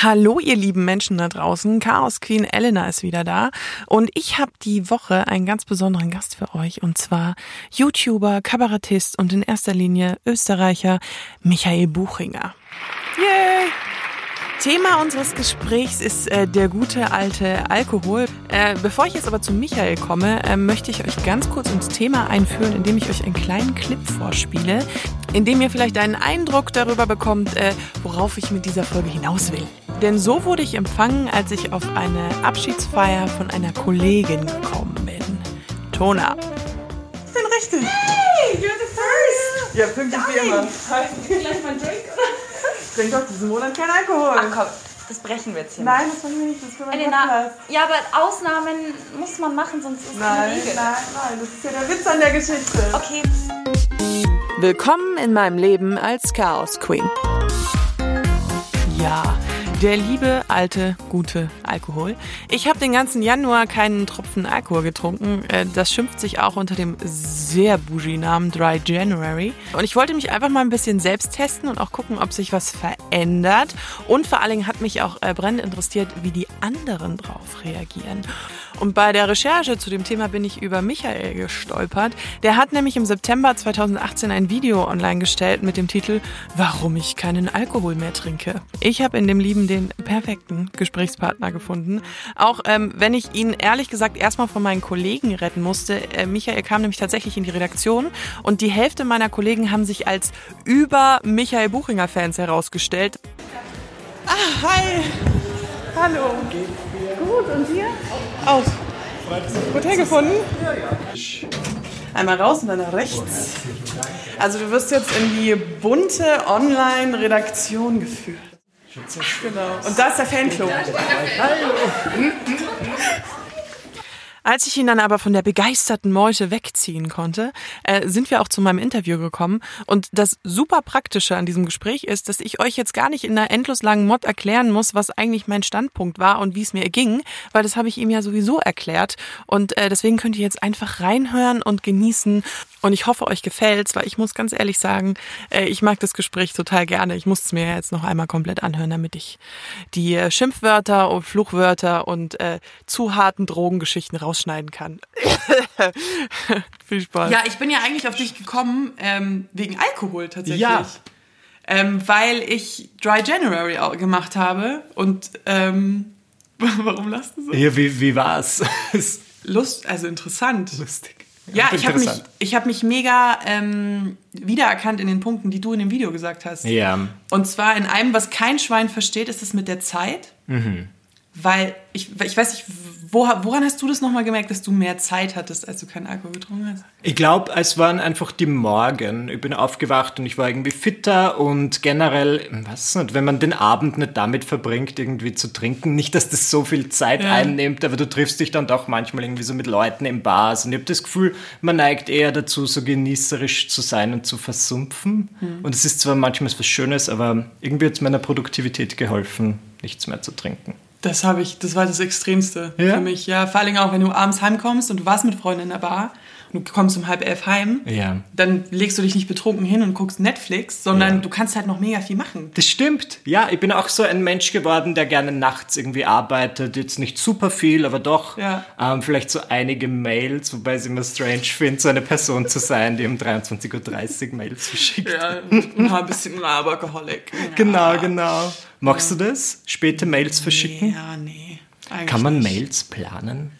Hallo, ihr lieben Menschen da draußen. Chaos Queen Elena ist wieder da. Und ich habe die Woche einen ganz besonderen Gast für euch. Und zwar YouTuber, Kabarettist und in erster Linie Österreicher Michael Buchinger. Thema unseres Gesprächs ist äh, der gute alte Alkohol. Äh, bevor ich jetzt aber zu Michael komme, äh, möchte ich euch ganz kurz ins Thema einführen, indem ich euch einen kleinen Clip vorspiele, in dem ihr vielleicht einen Eindruck darüber bekommt, äh, worauf ich mit dieser Folge hinaus will. Denn so wurde ich empfangen, als ich auf eine Abschiedsfeier von einer Kollegin gekommen bin. Tona. Ich bin richtig. Hey, you're the first. Ja, pünktlich wie immer. Gleich mal einen Drink, oder? Ich trinke doch diesen Monat kein Alkohol. Ach komm, das brechen wir jetzt hier. Nein, das machen wir nicht. Das ist für meinen Elena, Podcast. ja, aber Ausnahmen muss man machen, sonst ist es keine Nein, Regel. nein, nein. Das ist ja der Witz an der Geschichte. Okay. Willkommen in meinem Leben als Chaos Queen. Ja, der liebe, alte, gute Alkohol. Ich habe den ganzen Januar keinen Tropfen Alkohol getrunken. Äh, Das schimpft sich auch unter dem sehr bougie-Namen Dry January. Und ich wollte mich einfach mal ein bisschen selbst testen und auch gucken, ob sich was verändert. Und vor allen Dingen hat mich auch äh, brennend interessiert, wie die anderen drauf reagieren. Und bei der Recherche zu dem Thema bin ich über Michael gestolpert. Der hat nämlich im September 2018 ein Video online gestellt mit dem Titel Warum ich keinen Alkohol mehr trinke. Ich habe in dem Lieben den perfekten Gesprächspartner gefunden. Auch ähm, wenn ich ihn ehrlich gesagt erstmal von meinen Kollegen retten musste. Äh, Michael kam nämlich tatsächlich in die Redaktion und die Hälfte meiner Kollegen haben sich als über Michael Buchinger Fans herausgestellt. Ah, hi. Hallo. Gut, und dir? Auch. Hotel gefunden? Einmal raus und dann nach rechts. Also du wirst jetzt in die bunte Online-Redaktion geführt. Genau. Und da ist der Fanclub. Als ich ihn dann aber von der begeisterten Meute wegziehen konnte, äh, sind wir auch zu meinem Interview gekommen. Und das super Praktische an diesem Gespräch ist, dass ich euch jetzt gar nicht in einer endlos langen Mod erklären muss, was eigentlich mein Standpunkt war und wie es mir ging, weil das habe ich ihm ja sowieso erklärt. Und äh, deswegen könnt ihr jetzt einfach reinhören und genießen. Und ich hoffe, euch gefällt's, weil ich muss ganz ehrlich sagen, äh, ich mag das Gespräch total gerne. Ich muss es mir jetzt noch einmal komplett anhören, damit ich die äh, Schimpfwörter und Fluchwörter und äh, zu harten Drogengeschichten rausschneiden kann. Viel Spaß. Ja, ich bin ja eigentlich auf dich gekommen ähm, wegen Alkohol tatsächlich. Ja. Ähm, weil ich Dry January gemacht habe und ähm, warum lasst du so? Ja, wie, wie war's? Ist Lust, also interessant. lustig. Ja, ich habe mich, ich hab mich mega ähm, wiedererkannt in den Punkten, die du in dem Video gesagt hast. Ja. Und zwar in einem, was kein Schwein versteht, ist es mit der Zeit. Mhm. Weil ich, ich weiß nicht, wo, woran hast du das nochmal gemerkt, dass du mehr Zeit hattest, als du keinen Alkohol getrunken hast? Ich glaube, es waren einfach die Morgen. Ich bin aufgewacht und ich war irgendwie fitter und generell, weiß nicht, wenn man den Abend nicht damit verbringt, irgendwie zu trinken, nicht, dass das so viel Zeit Ja. einnimmt, aber du triffst dich dann doch manchmal irgendwie so mit Leuten in Bars und ich habe das Gefühl, man neigt eher dazu, so genießerisch zu sein und zu versumpfen. Hm. Und es ist zwar manchmal was Schönes, aber irgendwie hat es meiner Produktivität geholfen, nichts mehr zu trinken. Das habe ich, das war das Extremste Ja? für mich. Ja, vor Dingen auch, wenn du abends heimkommst und du warst mit Freunden in der Bar du kommst um halb elf heim, Ja. dann legst du dich nicht betrunken hin und guckst Netflix, sondern Ja. du kannst halt noch mega viel machen. Das stimmt. Ja, ich bin auch so ein Mensch geworden, der gerne nachts irgendwie arbeitet. Jetzt nicht super viel, aber doch. Ja. Ähm, vielleicht so einige Mails, wobei ich es immer strange finde, so eine Person zu sein, die um 23.30 Uhr Mails verschickt. Ja, ein bisschen Workaholic. Genau, genau. Machst du das? Späte Mails verschicken? Ja, nee. Kann man nicht. Mails planen?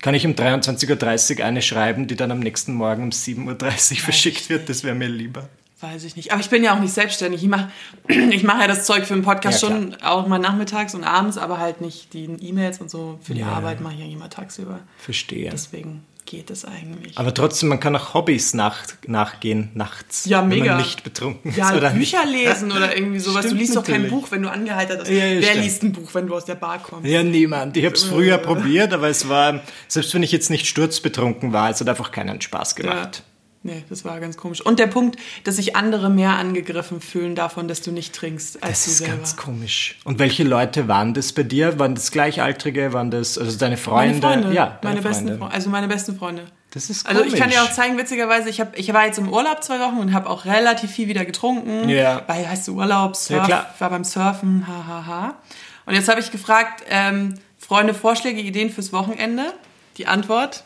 Kann ich um 23.30 Uhr eine schreiben, die dann am nächsten Morgen um 7.30 Uhr verschickt wird? Das wäre mir lieber. Weiß ich nicht. Aber ich bin ja auch nicht selbstständig. Ich mache ich mach ja das Zeug für den Podcast Ja, schon auch mal nachmittags und abends, aber halt nicht die E-Mails und so. Für die Ja. Arbeit mache ich ja immer tagsüber. Verstehe. Deswegen geht es eigentlich. Aber trotzdem, man kann auch Hobbys nach, nachgehen nachts. Ja, Wenn mega. man nicht betrunken ja, ist oder Bücher nicht. lesen oder irgendwie sowas. du Stimmt liest doch kein natürlich. Buch, wenn du angeheitert bist. Ja, ja, Wer stimmt. liest ein Buch, wenn du aus der Bar kommst? Ja, niemand. Ich habe es früher probiert, aber es war, selbst wenn ich jetzt nicht sturzbetrunken war, es hat einfach keinen Spaß gemacht. Nee, das war ganz komisch. Und der Punkt, dass sich andere mehr angegriffen fühlen davon, dass du nicht trinkst, als Das du ist selber. ganz komisch. Und welche Leute waren das bei dir? Waren das Gleichaltrige? Waren das also deine Freunde? Meine Freunde. Ja, meine besten Freunde. Also meine besten Freunde. Das ist Also ich kann komisch. dir auch zeigen, witzigerweise, ich, hab, ich war jetzt im Urlaub zwei Wochen und habe auch relativ viel wieder getrunken. Ja. Weil, heißt du, Urlaub, Surf, Ja, klar. war beim Surfen, hahaha. Ha, ha. Und jetzt habe ich gefragt, ähm, Freunde, Vorschläge, Ideen fürs Wochenende? Die Antwort,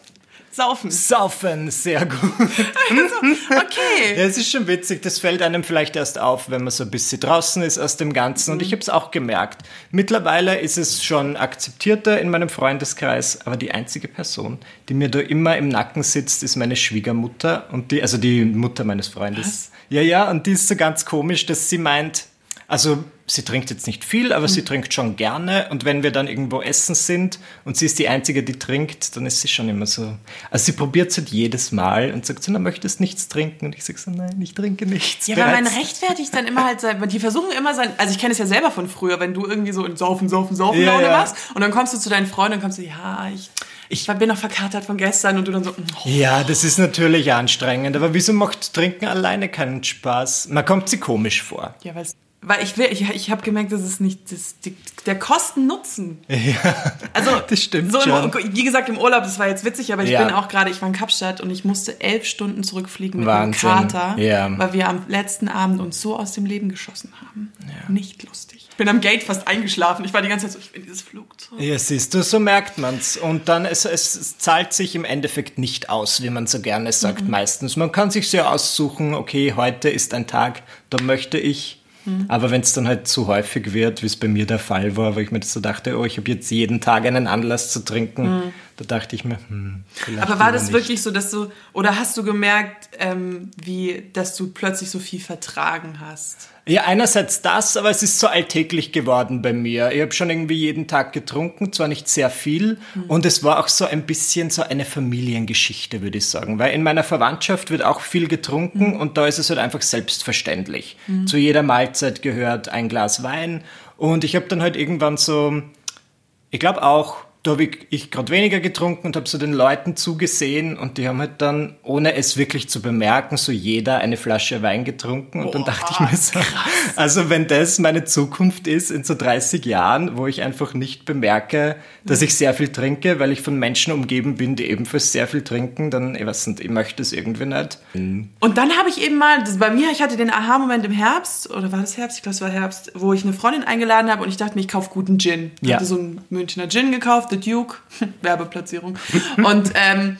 saufen. Saufen, sehr gut. Okay. Ja, es ist schon witzig, das fällt einem vielleicht erst auf, wenn man so ein bisschen draußen ist aus dem Ganzen. Und ich habe es auch gemerkt. Mittlerweile ist es schon akzeptierter in meinem Freundeskreis, aber die einzige Person, die mir da immer im Nacken sitzt, ist meine Schwiegermutter und die, also die Mutter meines Freundes. Ja, ja, und die ist so ganz komisch, dass sie meint, also sie trinkt jetzt nicht viel, aber sie trinkt schon gerne. Und wenn wir dann irgendwo essen sind und sie ist die Einzige, die trinkt, dann ist sie schon immer so. Also sie probiert es halt jedes Mal und sagt so, na, möchtest nichts trinken? Und ich sage so, nein, ich trinke nichts. Ja, weil man bereits. rechtfertigt dann immer halt sein, die versuchen immer sein, also ich kenne es ja selber von früher, wenn du irgendwie so in Saufen, Saufen, Saufen Ja, Laune ja. machst und dann kommst du zu deinen Freunden und kommst du, ja, ich, ich bin noch verkatert von gestern und du dann so, oh, Ja, das ist natürlich anstrengend, aber wieso macht Trinken alleine keinen Spaß? Man kommt sie komisch vor. ja, weil's- weil ich will, ich, ich habe gemerkt, das ist nicht das, die, der Kosten-Nutzen. Ja, Also, Das stimmt so im. Wie gesagt, im Urlaub, das war jetzt witzig, aber ich Ja. bin auch gerade, ich war in Kapstadt und ich musste elf Stunden zurückfliegen mit Wahnsinn. einem Kater, Ja. weil wir am letzten Abend uns so aus dem Leben geschossen haben. Nicht lustig. Ich bin am Gate fast eingeschlafen. Ich war die ganze Zeit so, ich will dieses Flugzeug. ja siehst du, so merkt man's. Und dann, es, es, es zahlt sich im Endeffekt nicht aus, wie man so gerne sagt meistens. Man kann sich sehr aussuchen, okay, heute ist ein Tag, da möchte ich. Aber wenn es dann halt zu häufig wird, wie es bei mir der Fall war, wo ich mir das so dachte, oh, ich habe jetzt jeden Tag einen Anlass zu trinken, da dachte ich mir, hm, vielleicht Aber war das nicht. wirklich so, dass du, oder hast du gemerkt, ähm, wie, dass du plötzlich so viel vertragen hast? Ja, einerseits das, aber es ist so alltäglich geworden bei mir. Ich habe schon irgendwie jeden Tag getrunken, zwar nicht sehr viel, und es war auch so ein bisschen so eine Familiengeschichte, würde ich sagen. Weil in meiner Verwandtschaft wird auch viel getrunken und da ist es halt einfach selbstverständlich. Zu jeder Mahlzeit gehört ein Glas Wein und ich habe dann halt irgendwann so, ich glaube auch, da habe ich, ich gerade weniger getrunken und habe so den Leuten zugesehen und die haben halt dann, ohne es wirklich zu bemerken, so jeder eine Flasche Wein getrunken und dann dachte ich mir so, also wenn das meine Zukunft ist in so 30 Jahren, wo ich einfach nicht bemerke, dass ich sehr viel trinke, weil ich von Menschen umgeben bin, die ebenfalls sehr viel trinken, dann, ich weiß nicht, ich möchte es irgendwie nicht. Und dann habe ich eben mal, das bei mir, ich hatte den Aha-Moment im Herbst, oder war das Herbst? Ich glaube, es war Herbst, wo ich eine Freundin eingeladen habe und ich dachte mir, ich kaufe guten Gin. Ich Ja. hatte so einen Münchner Gin gekauft, The Duke, Werbeplatzierung. und, ähm,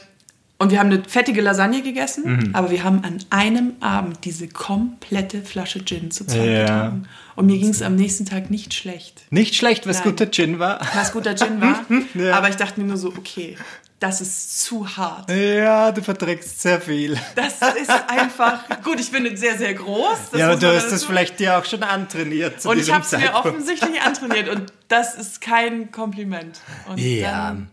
und wir haben eine fettige Lasagne gegessen, Mhm. aber wir haben an einem Abend diese komplette Flasche Gin zu zweit Ja. getrunken. Und mir ging es am nächsten Tag nicht schlecht. Nicht schlecht, was Nein. guter Gin war. Was guter Gin war, Ja. aber ich dachte mir nur so, okay, das ist zu hart. Ja, du verträgst sehr viel. Das ist einfach, gut, ich bin sehr, sehr groß. das ja, aber du hast das vielleicht dir auch schon antrainiert. Und ich habe es mir offensichtlich antrainiert und das ist kein Kompliment. Und Ja. Dann,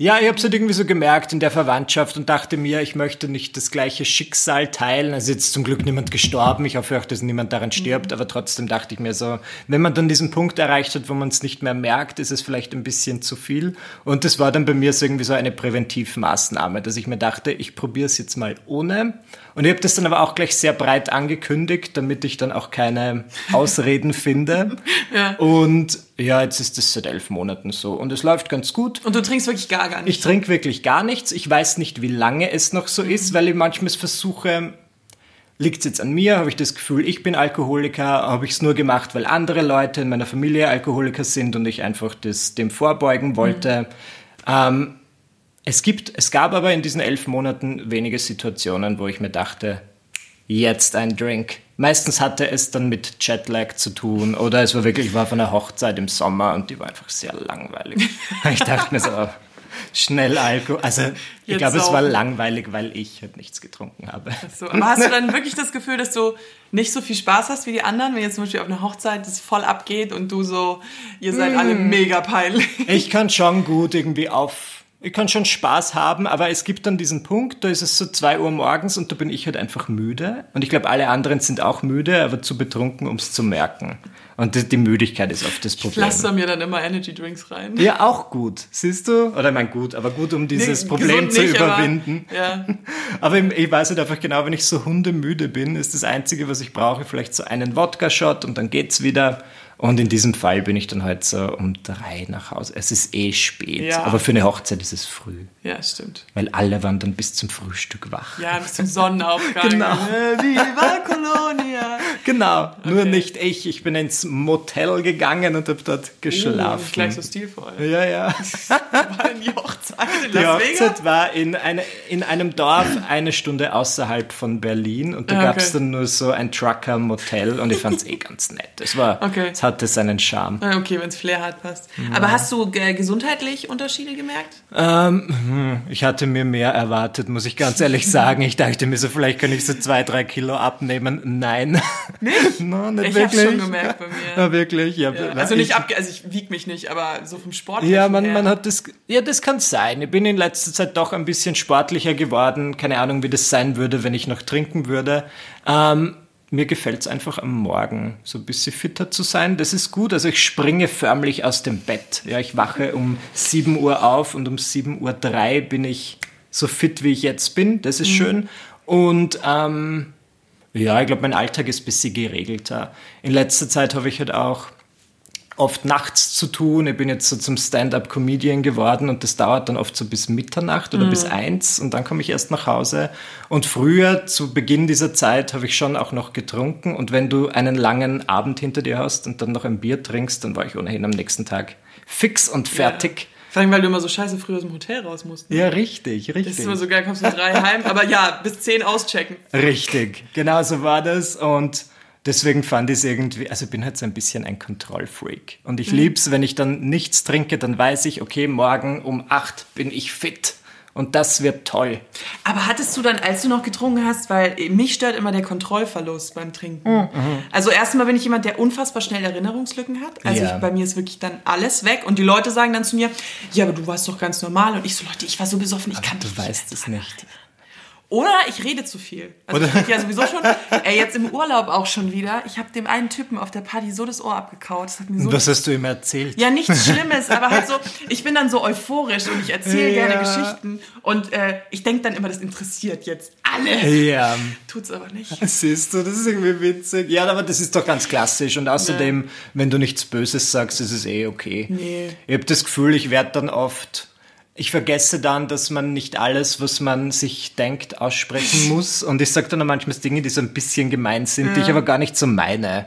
Ja, ich habe es halt irgendwie so gemerkt in der Verwandtschaft und dachte mir, ich möchte nicht das gleiche Schicksal teilen. Also jetzt zum Glück niemand gestorben. Ich hoffe auch, dass niemand daran stirbt. Aber trotzdem dachte ich mir so, wenn man dann diesen Punkt erreicht hat, wo man es nicht mehr merkt, ist es vielleicht ein bisschen zu viel. Und das war dann bei mir so irgendwie so eine Präventivmaßnahme, dass ich mir dachte, ich probiere es jetzt mal ohne. Und ich habe das dann aber auch gleich sehr breit angekündigt, damit ich dann auch keine Ausreden finde. Ja. Und ja, jetzt ist es seit elf Monaten so. Und es läuft ganz gut. und du trinkst wirklich gar, gar nicht. Ich trinke wirklich gar nichts. Ich weiß nicht, wie lange es noch so ist, weil ich manchmal versuche, liegt es jetzt an mir, habe ich das Gefühl, ich bin Alkoholiker, habe ich es nur gemacht, weil andere Leute in meiner Familie Alkoholiker sind und ich einfach das, dem vorbeugen wollte. Ähm, es, gibt, es gab aber in diesen elf Monaten wenige Situationen, wo ich mir dachte, jetzt ein Drink. Meistens hatte es dann mit Jetlag zu tun oder es war wirklich, ich war auf einer Hochzeit im Sommer und die war einfach sehr langweilig. ich dachte mir so, schnell Alkohol. Also ich Jetzt glaube, es war langweilig, weil ich halt nichts getrunken habe. so. Aber hast du dann wirklich das Gefühl, dass du nicht so viel Spaß hast wie die anderen, wenn jetzt zum Beispiel auf einer Hochzeit das voll abgeht und du so, ihr seid alle Mm. mega peinlich. Ich kann schon gut irgendwie auf ich kann schon Spaß haben, aber es gibt dann diesen Punkt, da ist es so zwei Uhr morgens und da bin ich halt einfach müde. Und ich glaube, alle anderen sind auch müde, aber zu betrunken, um es zu merken. Und die, die Müdigkeit ist oft das Problem. Pflaster mir dann immer Energy Drinks rein. Ja, auch gut. Siehst du? Oder ich mein gut, aber gut, um dieses Nee, Problem zu nicht, überwinden. Aber, ja. Aber ich- ich weiß halt einfach genau, wenn ich so hundemüde bin, ist das Einzige, was ich brauche, vielleicht so einen Wodka-Shot und dann geht's wieder. Und in diesem Fall bin ich dann halt so um drei nach Hause. Es ist eh spät, Ja. aber für eine Hochzeit ist es früh. ja, stimmt. Weil alle waren dann bis zum Frühstück wach. Ja, bis zum Sonnenaufgang. Genau. Äh, Viva Colonia. Genau, nur nicht ich. Ich bin ins Motel gegangen und habe dort geschlafen. Uh, gleich so stilvoll. ja, ja. War denn die Hochzeit in Die Las Vegas? Hochzeit war in, eine, in einem Dorf eine Stunde außerhalb von Berlin und da Ah, gab es okay. dann nur so ein Trucker-Motel und ich fand es eh ganz nett. Es, war, Okay. es hatte seinen Charme. Ah, Okay, wenn es Flair hat, passt. Aber hast du äh, gesundheitlich Unterschiede gemerkt? Ähm, hm, ich hatte mir mehr erwartet, muss ich ganz ehrlich sagen. Ich dachte mir so, vielleicht kann ich so zwei, drei Kilo abnehmen. Nein. Nicht? no, nicht Ich wirklich. schon gemerkt bei mir. Ja, wirklich. Ja, Ja, also nicht ich- abge also ich wieg mich nicht, aber so vom Sport. Ja, man, man hat das. Ja, das kann sein. Ich bin in letzter Zeit doch ein bisschen sportlicher geworden. Keine Ahnung, wie das sein würde, wenn ich noch trinken würde. Ähm, mir gefällt es einfach am Morgen, so ein bisschen fitter zu sein. Das ist gut. Also ich springe förmlich aus dem Bett. Ja, ich wache um 7 Uhr auf und um 7 Uhr 3 bin ich so fit, wie ich jetzt bin. Das ist schön. Und ähm, ja, ich glaube, mein Alltag ist ein bisschen geregelter. In letzter Zeit habe ich halt auch oft nachts zu tun. Ich bin jetzt so zum Stand-up-Comedian geworden und das dauert dann oft so bis Mitternacht oder bis eins und dann komme ich erst nach Hause. Und früher, zu Beginn dieser Zeit, habe ich schon auch noch getrunken und wenn du einen langen Abend hinter dir hast und dann noch ein Bier trinkst, dann war ich ohnehin am nächsten Tag fix und fertig. Vor allem, weil du immer so scheiße früh aus dem Hotel raus musst. Ja, richtig, Das richtig. ist immer so geil, kommst du drei heim, aber ja, bis zehn auschecken. Richtig, genau so war das und deswegen fand ich es irgendwie, also ich bin halt so ein bisschen ein Kontrollfreak und ich lieb's, wenn ich dann nichts trinke, dann weiß ich, okay, morgen um acht bin ich fit und das wird toll. Aber hattest du dann, als du noch getrunken hast, weil mich stört immer der Kontrollverlust beim Trinken. Mhm. Also erstmal bin ich jemand, der unfassbar schnell Erinnerungslücken hat. Also Ja. ich, bei mir ist wirklich dann alles weg und die Leute sagen dann zu mir, ja, aber du warst doch ganz normal und ich so, Leute, ich war so besoffen, ich kann Du mich weißt es nicht. Oder ich rede zu viel. Also ich rede ja sowieso schon. Ey, jetzt im Urlaub auch schon wieder. Ich habe dem einen Typen auf der Party so das Ohr abgekaut. Das hat mir so Was hast du ihm erzählt? ja, nichts Schlimmes, aber halt so, ich bin dann so euphorisch und ich erzähle Ja. gerne Geschichten und äh, ich denke dann immer, das interessiert jetzt alle. Ja, Tut's aber nicht. siehst du, das ist irgendwie witzig. Ja, aber das ist doch ganz klassisch und außerdem, wenn du nichts Böses sagst, ist es eh okay. Nee. Ich habe das Gefühl, ich werde dann oft, ich vergesse dann, dass man nicht alles, was man sich denkt, aussprechen muss. Und ich sage dann auch manchmal Dinge, die so ein bisschen gemein sind, die ich aber gar nicht so meine.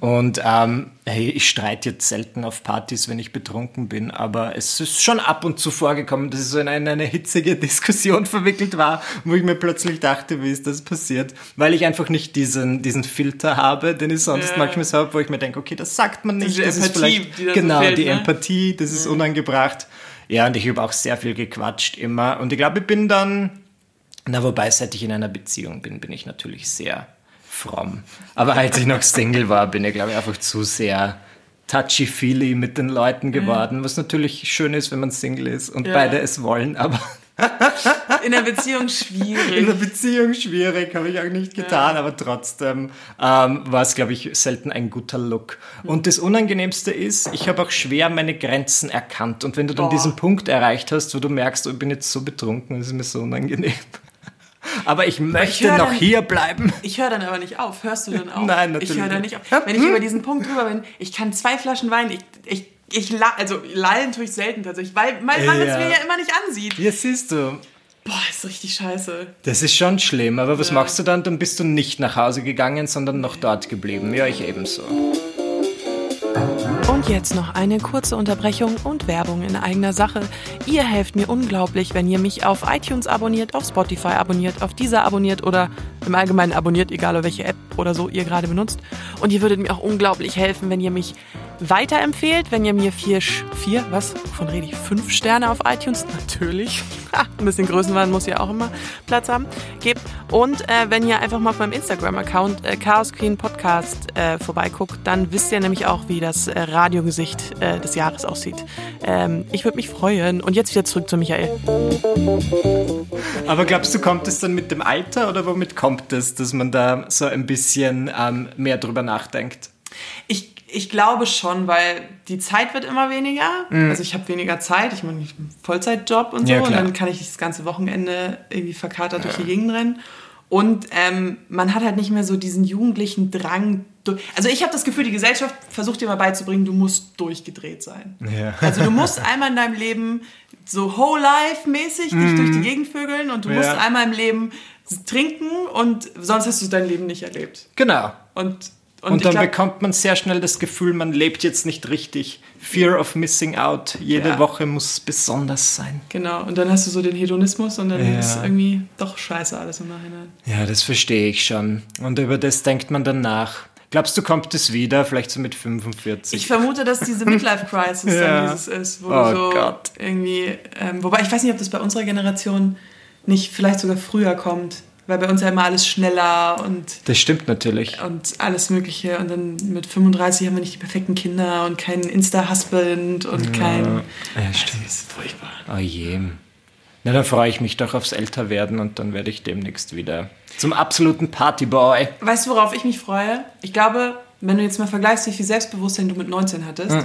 Und ähm, hey, ich streite jetzt selten auf Partys, wenn ich betrunken bin, aber es ist schon ab und zu vorgekommen, dass ich so in eine, eine hitzige Diskussion verwickelt war, wo ich mir plötzlich dachte, wie ist das passiert? Weil ich einfach nicht diesen, diesen Filter habe, den ich sonst Ja. manchmal so habe, wo ich mir denke, okay, das sagt man nicht. Diese das ist Empathie, vielleicht, die dann so genau, fehlt, die ne? Empathie, das ist unangebracht. Ja, und ich habe auch sehr viel gequatscht immer. Und ich glaube, ich bin dann, na, wobei, seit ich in einer Beziehung bin, bin ich natürlich sehr fromm. Aber als ich noch Single war, bin ich, glaube ich, einfach zu sehr touchy-feely mit den Leuten geworden, was natürlich schön ist, wenn man Single ist und Ja. beide es wollen, aber In der Beziehung in schwierig. der Beziehung schwierig, habe ich auch nicht getan, aber trotzdem ähm, war es, glaube ich, selten ein guter Look. Und das Unangenehmste ist, ich habe auch schwer meine Grenzen erkannt. Und wenn du dann Boah. diesen Punkt erreicht hast, wo du merkst, oh, ich bin jetzt so betrunken, das ist mir so unangenehm. Aber ich möchte höre noch dann- hier bleiben. Ich höre dann aber nicht auf. Hörst du dann auf? Nein, natürlich Ich höre dann nicht. auf. Wenn ich über diesen Punkt drüber bin, ich kann zwei Flaschen Wein, ich, ich, ich la also lallen tue ich selten tatsächlich, weil, man es Ja. mir ja immer nicht ansieht. Ja, siehst du. Boah, ist richtig scheiße. Das ist schon schlimm, aber was Ja. machst du dann? Dann bist du nicht nach Hause gegangen, sondern noch dort geblieben. Ja, ich ebenso. Und jetzt noch eine kurze Unterbrechung und Werbung in eigener Sache. Ihr helft mir unglaublich, wenn ihr mich auf iTunes abonniert, auf Spotify abonniert, auf Deezer abonniert oder im Allgemeinen abonniert, egal welche App oder so ihr gerade benutzt. Und ihr würdet mir auch unglaublich helfen, wenn ihr mich weiterempfehlt, wenn ihr mir vier, vier, was, wovon rede ich, fünf Sterne auf iTunes, natürlich, ein bisschen Größenwahn muss ja auch immer Platz haben, gebt. Und äh, wenn ihr einfach mal auf meinem Instagram-Account äh, Chaos Queen Podcast äh, vorbeiguckt, dann wisst ihr nämlich auch, wie das äh, Radiogesicht äh, des Jahres aussieht. Ähm, ich würde mich freuen. Und jetzt wieder zurück zu Michael. Aber glaubst du, kommt es dann mit dem Alter oder womit kommt es, dass man da so ein bisschen ähm, mehr drüber nachdenkt? Ich, ich glaube schon, weil die Zeit wird immer weniger. Also ich habe weniger Zeit. Ich meine, Vollzeitjob und so. Ja, und dann kann ich das ganze Wochenende irgendwie verkatert durch die Gegend rennen. Und ähm, man hat halt nicht mehr so diesen jugendlichen Drang. Also ich habe das Gefühl, die Gesellschaft versucht dir mal beizubringen, du musst durchgedreht sein. Ja. Also du musst einmal in deinem Leben so Whole Life mäßig dich durch die Gegend vögeln und du musst Ja. einmal im Leben trinken und sonst hast du dein Leben nicht erlebt. Genau. Und, Und, ich dann glaub- bekommt man sehr schnell das Gefühl, man lebt jetzt nicht richtig. Fear of missing out. Jede Ja. Woche muss besonders sein. Genau, und dann hast du so den Hedonismus und dann Ja. ist irgendwie doch scheiße alles im Nachhinein. Ja, das verstehe ich schon. Und über das denkt man dann nach. Glaubst du, kommt es wieder? Vielleicht so mit 45? Ich vermute, dass diese Midlife-Crisis Ja. dann dieses ist, wo Oh so Gott. irgendwie, ähm, wobei ich weiß nicht, ob das bei unserer Generation nicht vielleicht sogar früher kommt, weil bei uns ja immer alles schneller und, das stimmt natürlich. und alles Mögliche und dann mit 35 haben wir nicht die perfekten Kinder und keinen Insta-Husband und kein... Ja, stimmt. Das ist furchtbar. Oh je. Na, dann freue ich mich doch aufs Älterwerden und dann werde ich demnächst wieder zum absoluten Partyboy. Weißt du, worauf ich mich freue? Ich glaube, wenn du jetzt mal vergleichst, wie viel Selbstbewusstsein du mit 19 hattest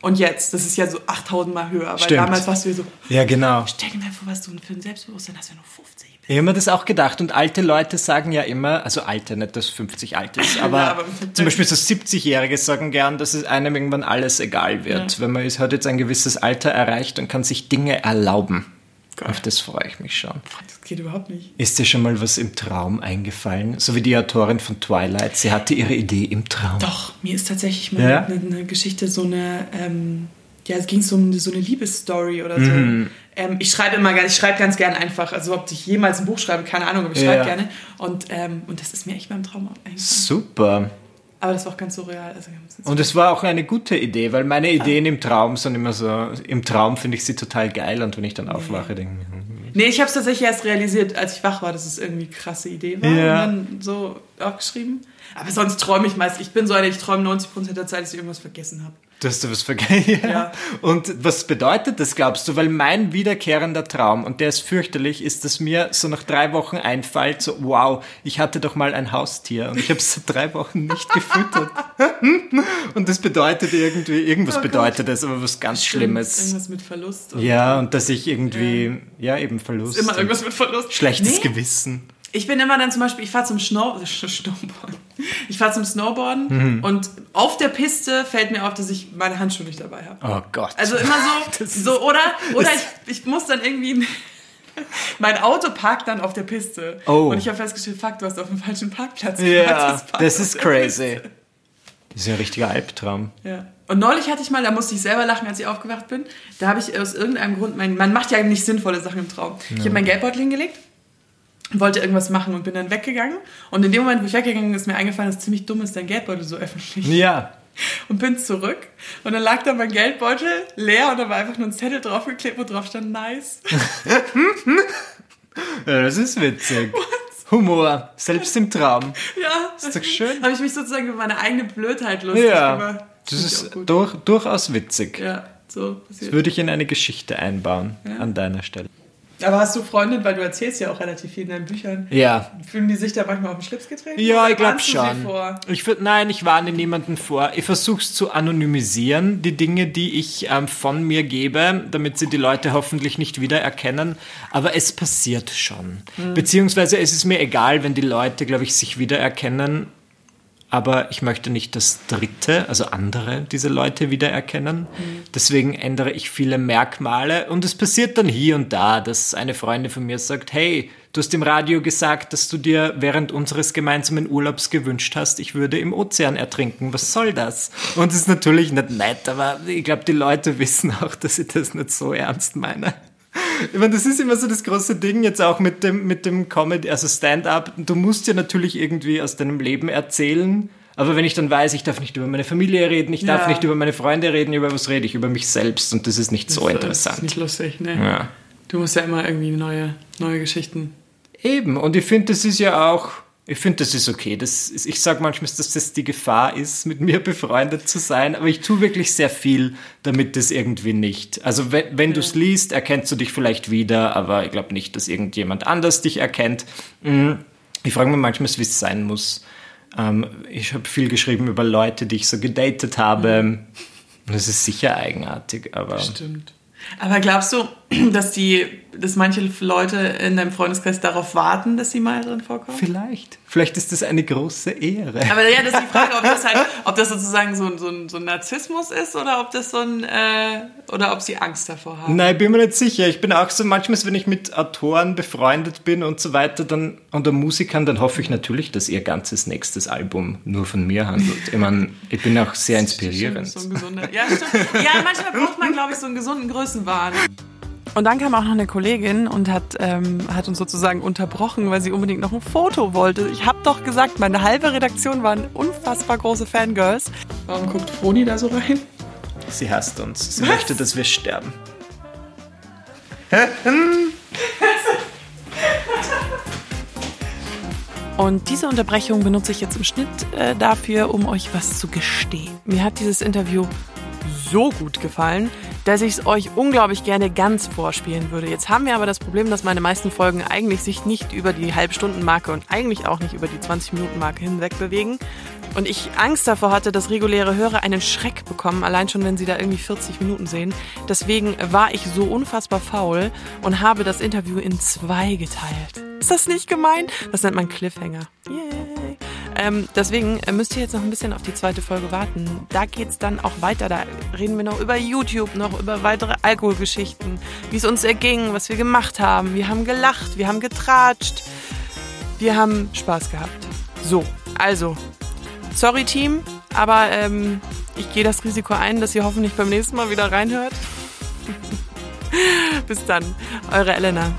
und jetzt, das ist ja so 8000 Mal höher, weil Mhm. Stimmt. damals warst du ja so, Ja, genau. stell dir mal vor, was du für ein Selbstbewusstsein hast, wenn du 50 bist. Ich habe mir das auch gedacht und alte Leute sagen ja immer, also alte, nicht dass 50 alt ist, aber, Ja, aber- zum Beispiel so 70-Jährige sagen gern, dass es einem irgendwann alles egal wird. Wenn man hat jetzt ein gewisses Alter erreicht und kann sich Dinge erlauben. Geil. Auf das freue ich mich schon. Das geht überhaupt nicht. Ist dir schon mal was im Traum eingefallen? So wie die Autorin von Twilight, sie hatte ihre Idee im Traum. Doch, mir ist tatsächlich mal Ja? eine, eine Geschichte, so eine, ähm, ja, es ging so um so eine Liebesstory oder so. Mhm. Ähm, ich schreibe immer gerne, ich schreibe ganz gerne einfach, also ob ich jemals ein Buch schreibe, keine Ahnung, aber ich Ja. schreibe gerne. Und, ähm, und das ist mir echt beim Traum eingefallen. Super. Aber das war auch ganz surreal. Also, Und es war auch eine gute Idee, weil meine Ideen im Traum sind immer so, im Traum finde ich sie total gell und wenn ich dann aufwache, denke ich, hm, Nee, ich habe es tatsächlich erst realisiert, als ich wach war, dass es irgendwie eine krasse Idee war. Ja. Und dann so aufgeschrieben. Aber sonst träume ich meist. Ich bin so eine, ich träume 90% der Zeit, dass ich irgendwas vergessen habe. Du hast da was vergessen. Ja. Ja. Und was bedeutet das, glaubst du? Weil mein wiederkehrender Traum, und der ist fürchterlich, ist, dass mir so nach drei Wochen einfällt, so, wow, ich hatte doch mal ein Haustier und ich habe es seit drei Wochen nicht gefüttert. und das bedeutet irgendwie, irgendwas Oh bedeutet es, aber was ganz Schlimmes. Irgendwas mit Verlust. und- Ja, und dass ich irgendwie, ja, eben Verlust. Immer und irgendwas mit Verlust. Schlechtes Nee, Gewissen. Ich bin immer dann zum Beispiel, ich fahre zum Snow Snowboarden. Ich fahre zum Snowboarden Mhm. und auf der Piste fällt mir auf, dass ich meine Handschuhe nicht dabei habe. Oh Gott. Also immer so, so oder, oder ich, ich muss dann irgendwie. Mein Auto parkt dann auf der Piste. Oh. Und ich habe festgestellt, fuck, du hast auf dem falschen Parkplatz ja, parkt das ist crazy. Piste. Das ist ja ein richtiger Albtraum. Ja. Und neulich hatte ich mal, da musste ich selber lachen, als ich aufgewacht bin. Da habe ich aus irgendeinem Grund, mein, man macht ja nicht sinnvolle Sachen im Traum. Ich habe meinen Geldbeutel hingelegt, wollte irgendwas machen und bin dann weggegangen. Und in dem Moment, wo ich weggegangen bin, ist mir eingefallen, dass es ziemlich dumm ist, dein Geldbeutel so öffentlich. Ja. Und bin zurück. Und dann lag da mein Geldbeutel leer und da war einfach nur ein Zettel draufgeklebt, wo drauf stand nice. ja das ist witzig. Humor, selbst im Traum. ja. Ist doch schön. Habe ich mich sozusagen über meine eigene Blödheit lustig Ja, gemacht. das ist durch, durchaus witzig. Ja, so Das passiert. würde ich in eine Geschichte einbauen, an deiner Stelle. Aber hast du Freundin, weil du erzählst ja auch relativ viel in deinen Büchern. Ja. Fühlen die sich da manchmal auf den Schlips getreten? Ja, ich glaube schon. Vor? Ich würd, nein, ich warne niemanden vor. Ich versuche es zu anonymisieren, die Dinge, die ich ähm, von mir gebe, damit sie die Leute hoffentlich nicht wiedererkennen. Aber es passiert schon. Beziehungsweise es ist mir egal, wenn die Leute, glaube ich, sich wiedererkennen. Aber ich möchte nicht, dass Dritte, also andere, diese Leute wiedererkennen. Deswegen ändere ich viele Merkmale. Und es passiert dann hier und da, dass eine Freundin von mir sagt, hey, du hast im Radio gesagt, dass du dir während unseres gemeinsamen Urlaubs gewünscht hast, ich würde im Ozean ertrinken. Was soll das? Und es ist natürlich nicht nett, aber ich glaube, die Leute wissen auch, dass ich das nicht so ernst meine. Ich meine, das ist immer so das große Ding jetzt auch mit dem, mit dem Comedy, also Stand-up. Du musst ja natürlich irgendwie aus deinem Leben erzählen, Aber wenn ich dann weiß, ich darf nicht über meine Familie reden, ich darf Ja. nicht über meine Freunde reden, über was rede ich? Über mich selbst und das ist nicht so Das interessant. ist nicht lustig, ne? Ja. Du musst ja immer irgendwie neue, neue Geschichten. Eben, und ich finde, das ist ja auch, ich finde, das ist okay. Das ist, ich sage manchmal, dass das die Gefahr ist, mit mir befreundet zu sein, aber ich tue wirklich sehr viel, damit das irgendwie nicht. Also wenn, wenn du es liest, erkennst du dich vielleicht wieder, aber ich glaube nicht, dass irgendjemand anders dich erkennt. Mm, Ich frage mich manchmal, wie es sein muss. Ähm, ich habe viel geschrieben über Leute, die ich so gedatet habe. Und das ist sicher eigenartig, aber Stimmt. Aber glaubst du, dass die, dass manche Leute in deinem Freundeskreis darauf warten, dass sie mal drin vorkommen? vielleicht, vielleicht ist das eine große Ehre. Aber ja, das ist die Frage, ob das halt, ob das sozusagen so, ein- so, ein, so ein Narzissmus ist oder ob das so ein, äh, oder ob sie Angst davor haben. Nein, bin mir nicht sicher. Ich bin auch so, manchmal, wenn ich mit Autoren befreundet bin und so weiter dann, oder Musikern, dann hoffe ich natürlich, dass ihr ganzes nächstes Album nur von mir handelt. Ich meine, ich bin auch sehr inspirierend. So ein gesunder, ja, stimmt. Ja, manchmal braucht man, glaube ich, so einen gesunden Größenwahn. Und dann kam auch noch eine Kollegin und hat, ähm, hat uns sozusagen unterbrochen, weil sie unbedingt noch ein Foto wollte. Ich habe doch gesagt, meine halbe Redaktion waren unfassbar große Fangirls. Warum guckt Froni da so rein? Sie hasst uns. Sie möchte, dass wir sterben. Und diese Unterbrechung benutze ich jetzt im Schnitt äh, dafür, um euch was zu gestehen. Mir hat dieses Interview so gut gefallen, dass ich es euch unglaublich gerne ganz vorspielen würde. Jetzt haben wir aber das Problem, dass meine meisten Folgen eigentlich sich nicht über die Halbstundenmarke und eigentlich auch nicht über die 20-Minuten-Marke hinweg bewegen. Und ich Angst davor hatte, dass reguläre Hörer einen Schreck bekommen, allein schon, wenn sie da irgendwie 40 Minuten sehen. Deswegen war ich so unfassbar faul und habe das Interview in zwei geteilt. Ist das nicht gemein? Das nennt man Cliffhanger. Yay. Ähm, deswegen äh, müsst ihr jetzt noch ein bisschen auf die zweite Folge warten. Da geht's dann auch weiter. Da reden wir noch über YouTube, noch über weitere Alkoholgeschichten, wie es uns erging, was wir gemacht haben. Wir haben gelacht, wir haben getratscht, wir haben Spaß gehabt. So, also, sorry Team, aber ähm, ich gehe das Risiko ein, dass ihr hoffentlich beim nächsten Mal wieder reinhört. Bis dann, eure Elena.